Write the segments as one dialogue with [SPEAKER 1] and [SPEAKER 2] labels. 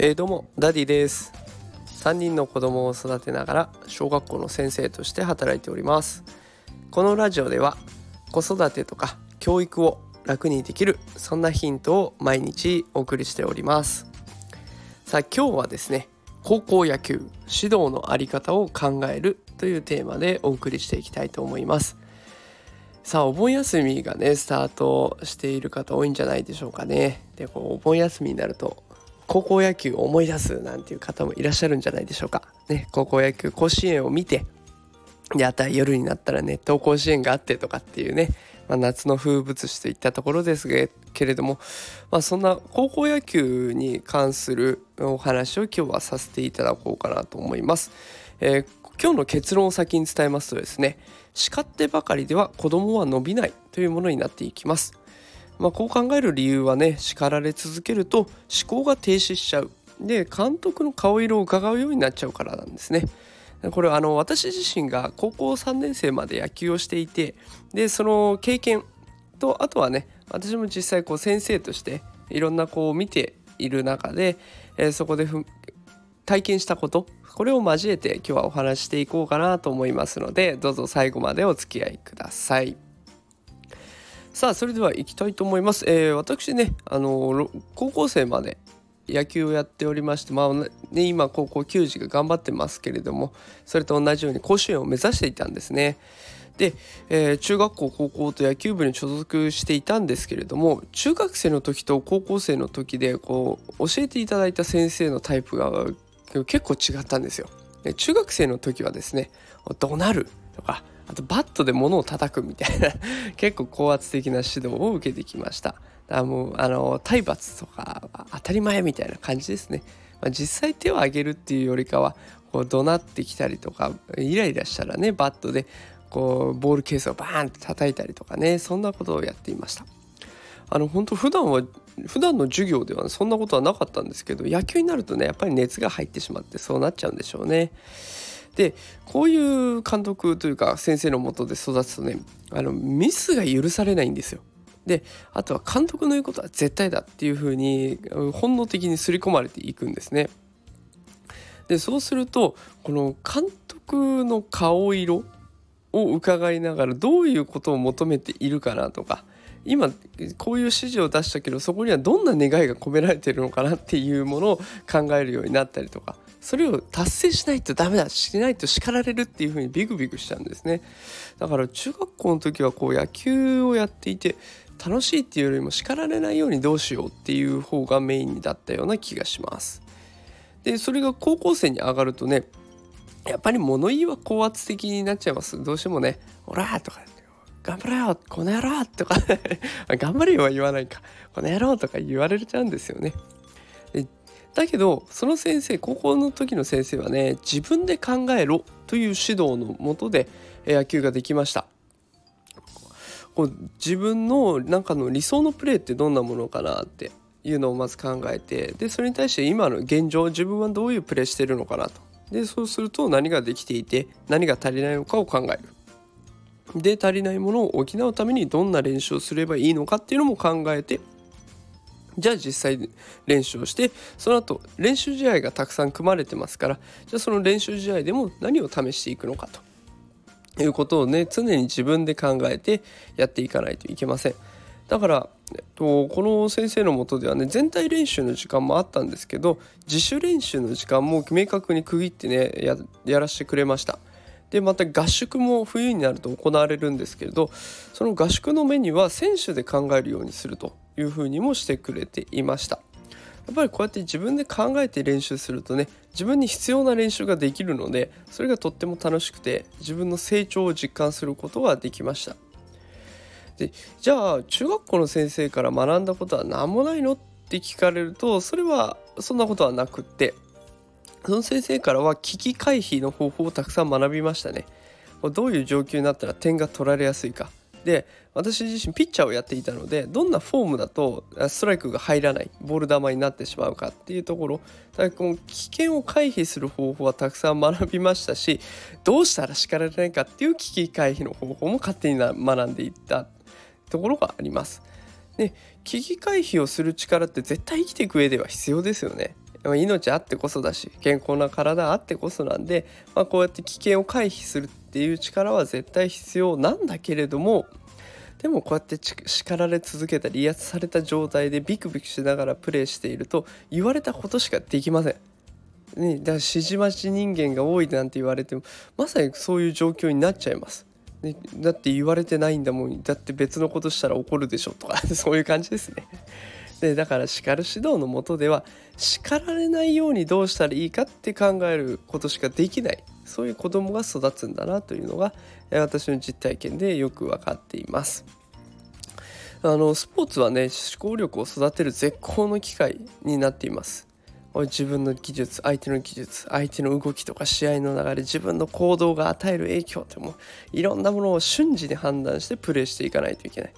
[SPEAKER 1] えー、どうもダディです。3人の子供を育てながら小学校の先生として働いております。このラジオでは子育てとか教育を楽にできるそんなヒントを毎日お送りしております。さあ今日はですね高校野球指導のあり方を考えるというテーマでお送りしていきたいと思います。さあお盆休みがねスタートしている方多いんじゃないでしょうかね。でこうお盆休みになると高校野球を思い出すなんていう方もいらっしゃるんじゃないでしょうか。ね、高校野球甲子園を見てであた夜になったら熱湯甲子園があってとかっていうね、まあ、夏の風物詩といったところですけれども、まあ、そんな高校野球に関するお話を今日はさせていただこうかなと思います。えー、今日の結論を先に伝えますとですね叱ってばかりでは子供は伸びないというものになっていきます。まあ、こう考える理由はね叱られ続けると思考が停止しちゃうで監督の顔色を伺うようになっちゃうからなんですね。これあの私自身が高校3年生まで野球をしていてでその経験とあとはね私も実際こう先生としていろんな子を見ている中で、えー、そこで体験したことこれを交えて今日はお話していこうかなと思いますのでどうぞ最後までお付き合いください。さあそれでは行きたいと思います、えー、私ねあの高校生まで野球をやっておりましてまあね今高校球児が頑張ってますけれどもそれと同じように甲子園を目指していたんですね。で、えー、中学校高校と野球部に所属していたんですけれども中学生の時と高校生の時でこう教えていただいた先生のタイプが結構違ったんですよ。中学生の時はですね怒鳴る？とかあとバットで物を叩くみたいな 結構高圧的な指導を受けてきました。だからもうあの体罰とか当たり前みたいな感じですね。まあ、実際手を挙げるっていうよりかはこう怒鳴ってきたりとかイライラしたらねバットでこうボールケースをバーンって叩いたりとかねそんなことをやっていました。あの本当普段は普段の授業ではそんなことはなかったんですけど野球になるとねやっぱり熱が入ってしまってそうなっちゃうんでしょうね。でこういう監督というか先生のもとで育つとねあのミスが許されないんですよ。であとは監督の言うことは絶対だっていうふうに本能的に刷り込まれていくんですね。でそうするとこの監督の顔色を伺いながらどういうことを求めているかなとか今こういう指示を出したけどそこにはどんな願いが込められてるのかなっていうものを考えるようになったりとかそれを達成しないとダメだしないと叱られるっていう風にビクビクしちゃうんですねだから中学校の時はこう野球をやっていて楽しいっていうよりも叱られないようにどうしようっていう方がメインだったような気がしますでそれが高校生に上がるとねやっぱり物言いは高圧的になっちゃいますどうしてもね「オラ!」とか「頑張れよこの野郎!」とか 頑張れよは言わないか「この野郎!」とか言われちゃうんですよねだけどその先生高校の時の先生はね自分で考えろという指導のもとで野球ができました。こう自分の中の理想のプレーってどんなものかなっていうのをまず考えてでそれに対して今の現状自分はどういうプレーしてるのかなと。でそうすると何ができていて何が足りないのかを考える。で足りないものを補うためにどんな練習をすればいいのかっていうのも考えてじゃあ実際練習をしてその後練習試合がたくさん組まれてますからじゃあその練習試合でも何を試していくのかということをね常に自分で考えてやっていかないといけません。だから、えっと、この先生のもとではね全体練習の時間もあったんですけど自主練習の時間も明確に区切ってねややらせてくれました。でまた合宿も冬になると行われるんですけれどその合宿の目には選手で考えるようにするというふうにもしてくれていました。やっぱりこうやって自分で考えて練習するとね自分に必要な練習ができるのでそれがとっても楽しくて自分の成長を実感することができました。でじゃあ中学校の先生から学んだことは何もないの？って聞かれるとそれはそんなことはなくってその先生からは危機回避の方法をたくさん学びましたねどういう状況になったら点が取られやすいかで私自身ピッチャーをやっていたのでどんなフォームだとストライクが入らないボール球になってしまうかっていうところだこの危険を回避する方法はたくさん学びましたしどうしたら叱られないかっていう危機回避の方法も勝手に学んでいったところがあります。で危機回避をする力って絶対生きていく上では必要ですよね。命あってこそだし健康な体あってこそなんで、まあ、こうやって危険を回避するっていう力は絶対必要なんだけれどもでもこうやって叱られ続けたり威圧された状態でビクビクしながらプレイしていると言われたことしかできません。ね、だから指示待ち人間が多いなんて言われてもまさにそういう状況になっちゃいます。ね、だって言われてないんだもんだって別のことしたら怒るでしょとか そういう感じですね。でだから叱る指導のもとでは叱られないようにどうしたらいいかって考えることしかできないそういう子供が育つんだなというのが私の実体験でよく分かっています。あのスポーツはね思考力を育てる絶好の機会になっています。自分の技術相手の技術相手の動きとか試合の流れ自分の行動が与える影響ってもいろんなものを瞬時に判断してプレーしていかないといけない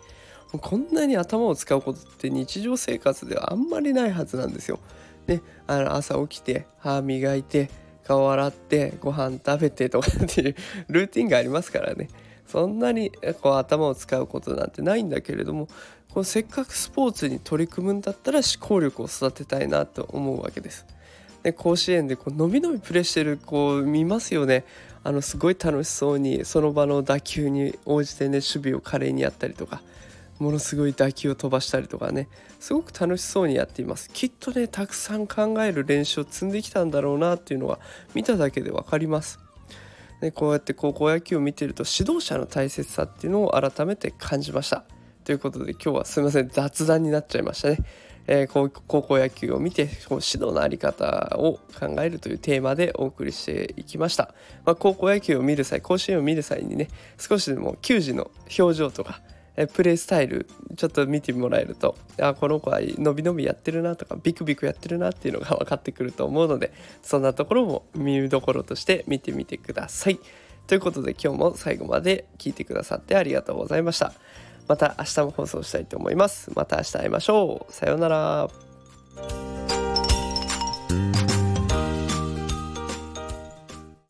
[SPEAKER 1] こんなに頭を使うことって日常生活ではあんまりないはずなんですよ。であの朝起きて歯磨いて顔洗ってご飯食べてとかっていうルーティンがありますからねそんなにこう頭を使うことなんてないんだけれどもこのせっかくスポーツに取り組むんだったら思考力を育てたいなと思うわけです。で甲子園でこうのびのびプレーしてる子を見ますよね。あのすごい楽しそうにその場の打球に応じてね守備を華麗にやったりとかものすごい打球を飛ばしたりとかね。すごく楽しそうにやっています。きっとねたくさん考える練習を積んできたんだろうなっていうのは見ただけで分かります。でこうやって高校野球を見てると指導者の大切さっていうのを改めて感じました。ということで今日はすいません。雑談になっちゃいましたね、えー、高校野球を見て指導の在り方を考えるというテーマでお送りしていきました、まあ、高校野球を見る際甲子園を見る際にね少しでも球児の表情とかプレイスタイルちょっと見てもらえるとあこの子はのびのびやってるなとかビクビクやってるなっていうのが分かってくると思うのでそんなところも見どころとして見てみてください。ということで今日も最後まで聞いてくださってありがとうございました。また明日も放送したいと思います。また明日会いましょう。さようなら。